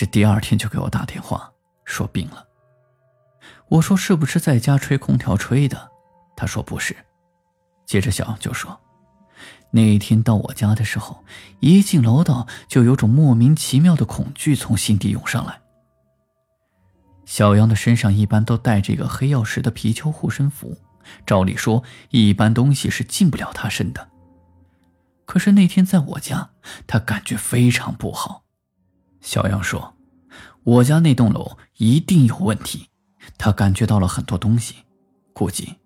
这第二天就给我打电话说病了。我说是不是在家吹空调吹的？他说不是。接着小杨就说，那一天到我家的时候，一进楼道就有种莫名其妙的恐惧从心底涌上来。小杨的身上一般都带着一个黑曜石的貔貅护身符，照理说一般东西是进不了他身的。可是那天在我家，他感觉非常不好。小杨说：“我家那栋楼一定有问题。”他感觉到了很多东西，估计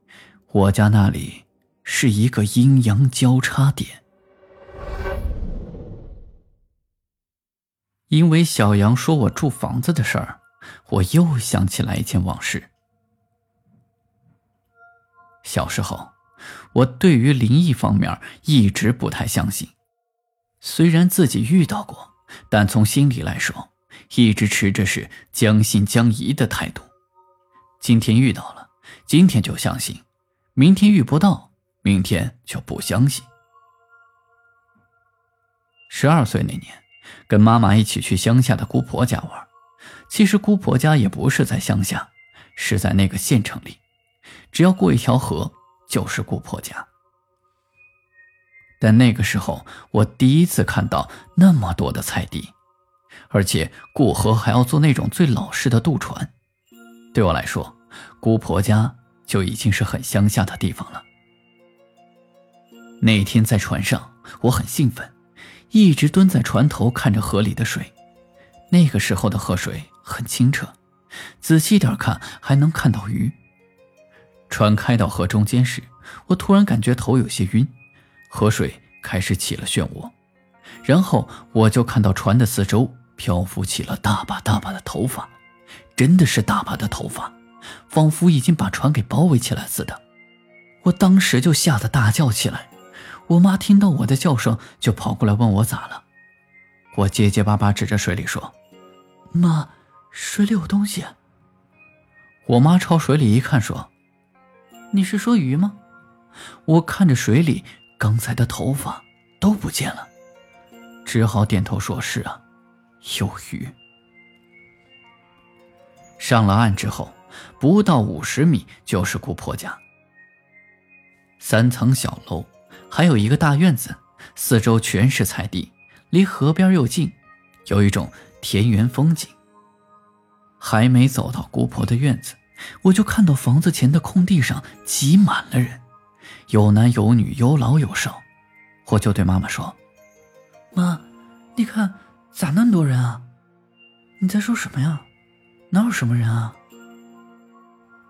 我家那里是一个阴阳交叉点。因为小杨说我住房子的事儿，我又想起来一件往事。小时候。我对于灵异方面一直不太相信，虽然自己遇到过，但从心里来说，一直持着是将信将疑的态度。今天遇到了，今天就相信；明天遇不到，明天就不相信。十二岁那年，跟妈妈一起去乡下的姑婆家玩，其实姑婆家也不是在乡下，是在那个县城里，只要过一条河。就是姑婆家，但那个时候我第一次看到那么多的菜地，而且过河还要坐那种最老式的渡船。对我来说，姑婆家就已经是很乡下的地方了。那天在船上，我很兴奋，一直蹲在船头看着河里的水。那个时候的河水很清澈，仔细点看还能看到鱼。船开到河中间时，我突然感觉头有些晕，河水开始起了漩涡，然后我就看到船的四周漂浮起了大把大把的头发，真的是大把的头发，仿佛已经把船给包围起来似的。我当时就吓得大叫起来，我妈听到我的叫声就跑过来问我咋了，我结结巴巴指着水里说：“妈，水里有东西。”我妈朝水里一看说。你是说鱼吗？我看着水里刚才的头发都不见了，只好点头说是啊，有鱼。上了岸之后，不到五十米就是姑婆家。三层小楼，还有一个大院子，四周全是菜地，离河边又近，有一种田园风景。还没走到姑婆的院子。我就看到房子前的空地上挤满了人，有男有女，有老有少。我就对妈妈说：“妈，你看咋那么多人啊？你在说什么呀？哪有什么人啊？”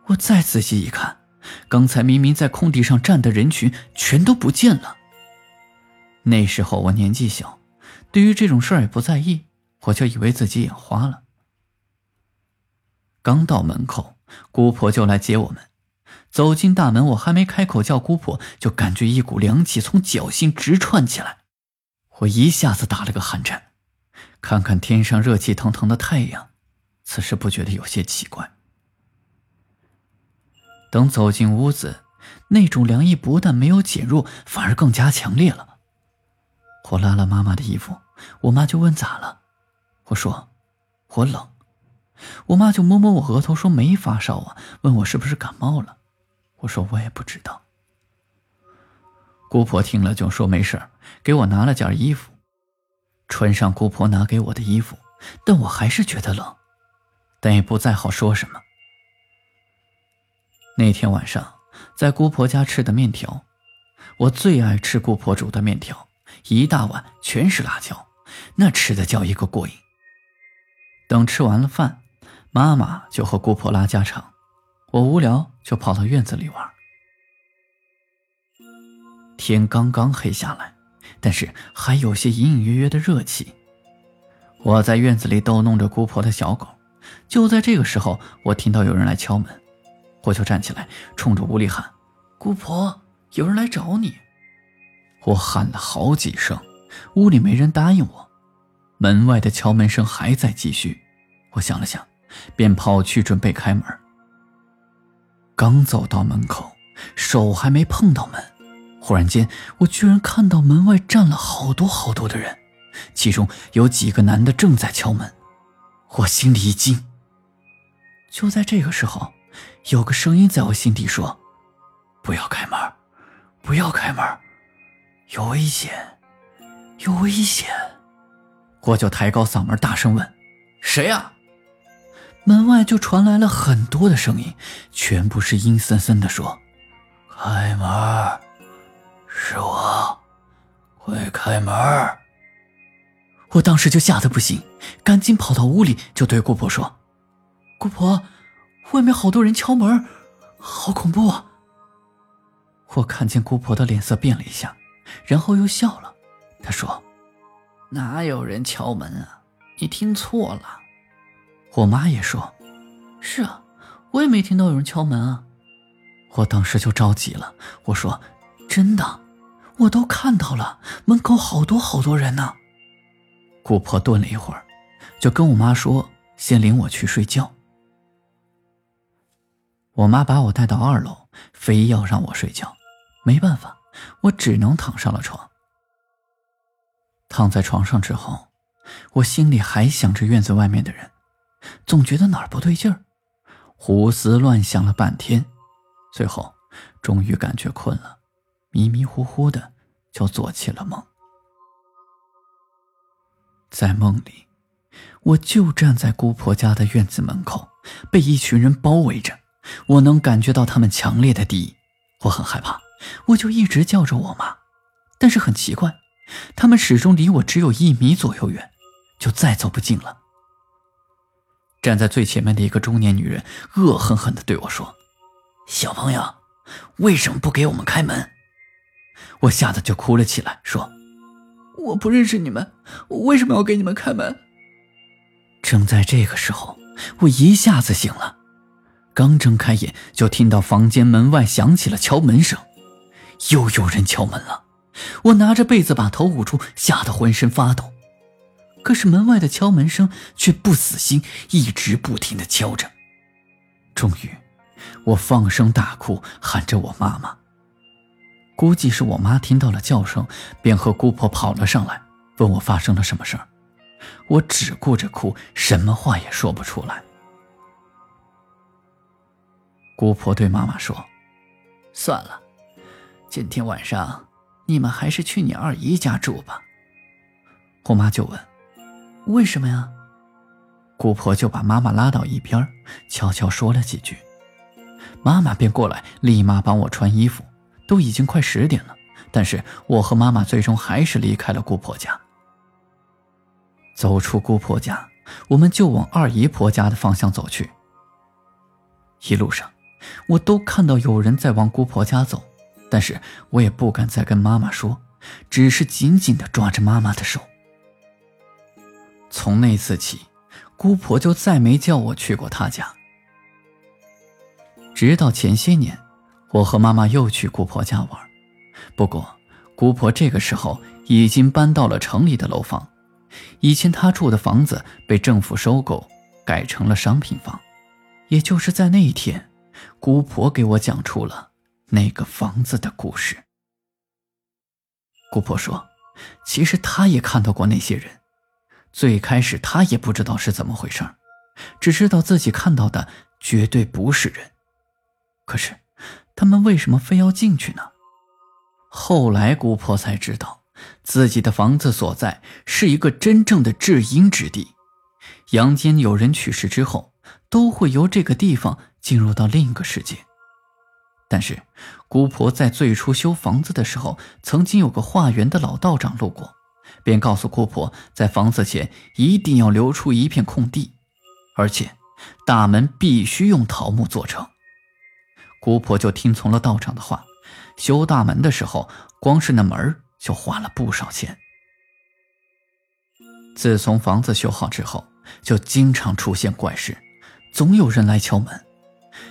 我再仔细一看，刚才明明在空地上站的人群全都不见了。那时候我年纪小，对于这种事儿也不在意，我就以为自己眼花了。刚到门口。姑婆就来接我们，走进大门，我还没开口叫姑婆，就感觉一股凉气从脚心直窜起来，我一下子打了个寒颤。看看天上热气腾腾的太阳，此时不觉得有些奇怪。等走进屋子，那种凉意不但没有减弱，反而更加强烈了。我拉了妈妈的衣服，我妈就问咋了，我说我冷。我妈就摸摸我额头，说没发烧啊，问我是不是感冒了。我说我也不知道。姑婆听了就说没事给我拿了件衣服，穿上姑婆拿给我的衣服，但我还是觉得冷，但也不再好说什么。那天晚上在姑婆家吃的面条，我最爱吃姑婆煮的面条，一大碗全是辣椒，那吃的叫一个过瘾。等吃完了饭。妈妈就和姑婆拉家常，我无聊就跑到院子里玩。天刚刚黑下来，但是还有些隐隐约约的热气。我在院子里逗弄着姑婆的小狗，就在这个时候，我听到有人来敲门，我就站起来，冲着屋里喊：“姑婆，有人来找你。”我喊了好几声，屋里没人答应我，门外的敲门声还在继续。我想了想，便跑去准备开门。刚走到门口，手还没碰到门，忽然间，我居然看到门外站了好多好多的人。其中有几个男的正在敲门，我心里一惊。就在这个时候，有个声音在我心底说：“不要开门，不要开门，有危险，有危险！”我就抬高嗓门大声问：“谁呀？”门外就传来了很多的声音，全部是阴森森的说：“开门，是我，快开门！”我当时就吓得不行，赶紧跑到屋里，就对姑婆说：“姑婆，外面好多人敲门，好恐怖啊！”我看见姑婆的脸色变了一下，然后又笑了。她说：“哪有人敲门啊？你听错了。”我妈也说：“是啊，我也没听到有人敲门啊。”我当时就着急了，我说：“真的，我都看到了，门口好多好多人呢。”姑婆顿了一会儿，就跟我妈说：“先领我去睡觉。”我妈把我带到二楼，非要让我睡觉。没办法，我只能躺上了床。躺在床上之后，我心里还想着院子外面的人，总觉得哪儿不对劲儿，胡思乱想了半天，最后终于感觉困了，迷迷糊糊的就做起了梦。在梦里，我就站在姑婆家的院子门口，被一群人包围着。我能感觉到他们强烈的敌意，我很害怕，我就一直叫着我妈。但是很奇怪，他们始终离我只有一米左右远，就再走不近了。站在最前面的一个中年女人恶狠狠地对我说：“小朋友，为什么不给我们开门？”我吓得就哭了起来，说。我不认识你们，我为什么要给你们开门？正在这个时候，我一下子醒了，刚睁开眼就听到房间门外响起了敲门声，又有人敲门了。我拿着被子把头捂住，吓得浑身发抖。可是门外的敲门声却不死心，一直不停的敲着。终于，我放声大哭，喊着我妈妈。估计是我妈听到了叫声，便和姑婆跑了上来，问我发生了什么事儿。我只顾着哭，什么话也说不出来。姑婆对妈妈说：“算了，今天晚上你们还是去你二姨家住吧。”我妈就问：“为什么呀？”姑婆就把妈妈拉到一边，悄悄说了几句，妈妈便过来，立马帮我穿衣服。都已经快十点了，但是我和妈妈最终还是离开了姑婆家。走出姑婆家，我们就往二姨婆家的方向走去。一路上，我都看到有人在往姑婆家走，但是我也不敢再跟妈妈说，只是紧紧的抓着妈妈的手。从那次起，姑婆就再没叫我去过她家，直到前些年。我和妈妈又去姑婆家玩，不过姑婆这个时候已经搬到了城里的楼房，以前她住的房子被政府收购，改成了商品房。也就是在那一天，姑婆给我讲出了那个房子的故事。姑婆说，其实她也看到过那些人，最开始他也不知道是怎么回事只知道自己看到的绝对不是人，可是。他们为什么非要进去呢？后来姑婆才知道，自己的房子所在是一个真正的至阴之地。阳间有人去世之后，都会由这个地方进入到另一个世界。但是，姑婆在最初修房子的时候，曾经有个化缘的老道长路过，便告诉姑婆，在房子前一定要留出一片空地，而且大门必须用桃木做成。姑婆就听从了道长的话，修大门的时候，光是那门就花了不少钱。自从房子修好之后，就经常出现怪事，总有人来敲门。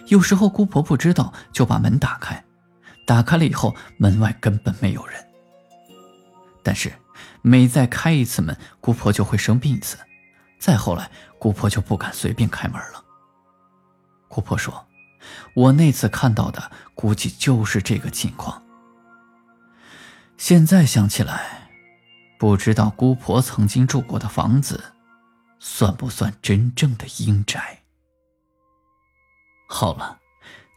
有时候姑婆不知道，就把门打开，打开了以后，门外根本没有人。但是每再开一次门，姑婆就会生病一次。再后来，姑婆就不敢随便开门了。姑婆说：“我那次看到的，估计就是这个情况。”现在想起来，不知道姑婆曾经住过的房子，算不算真正的阴宅？好了，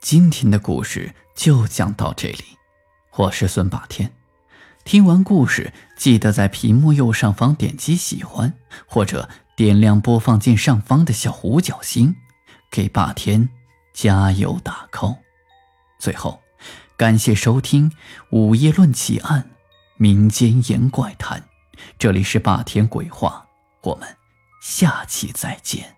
今天的故事就讲到这里。我是孙霸天，听完故事记得在屏幕右上方点击喜欢，或者点亮播放键上方的小五角星，给霸天加油打 call。最后，感谢收听《午夜论奇案》，民间言怪谈。这里是霸天鬼话，我们下期再见。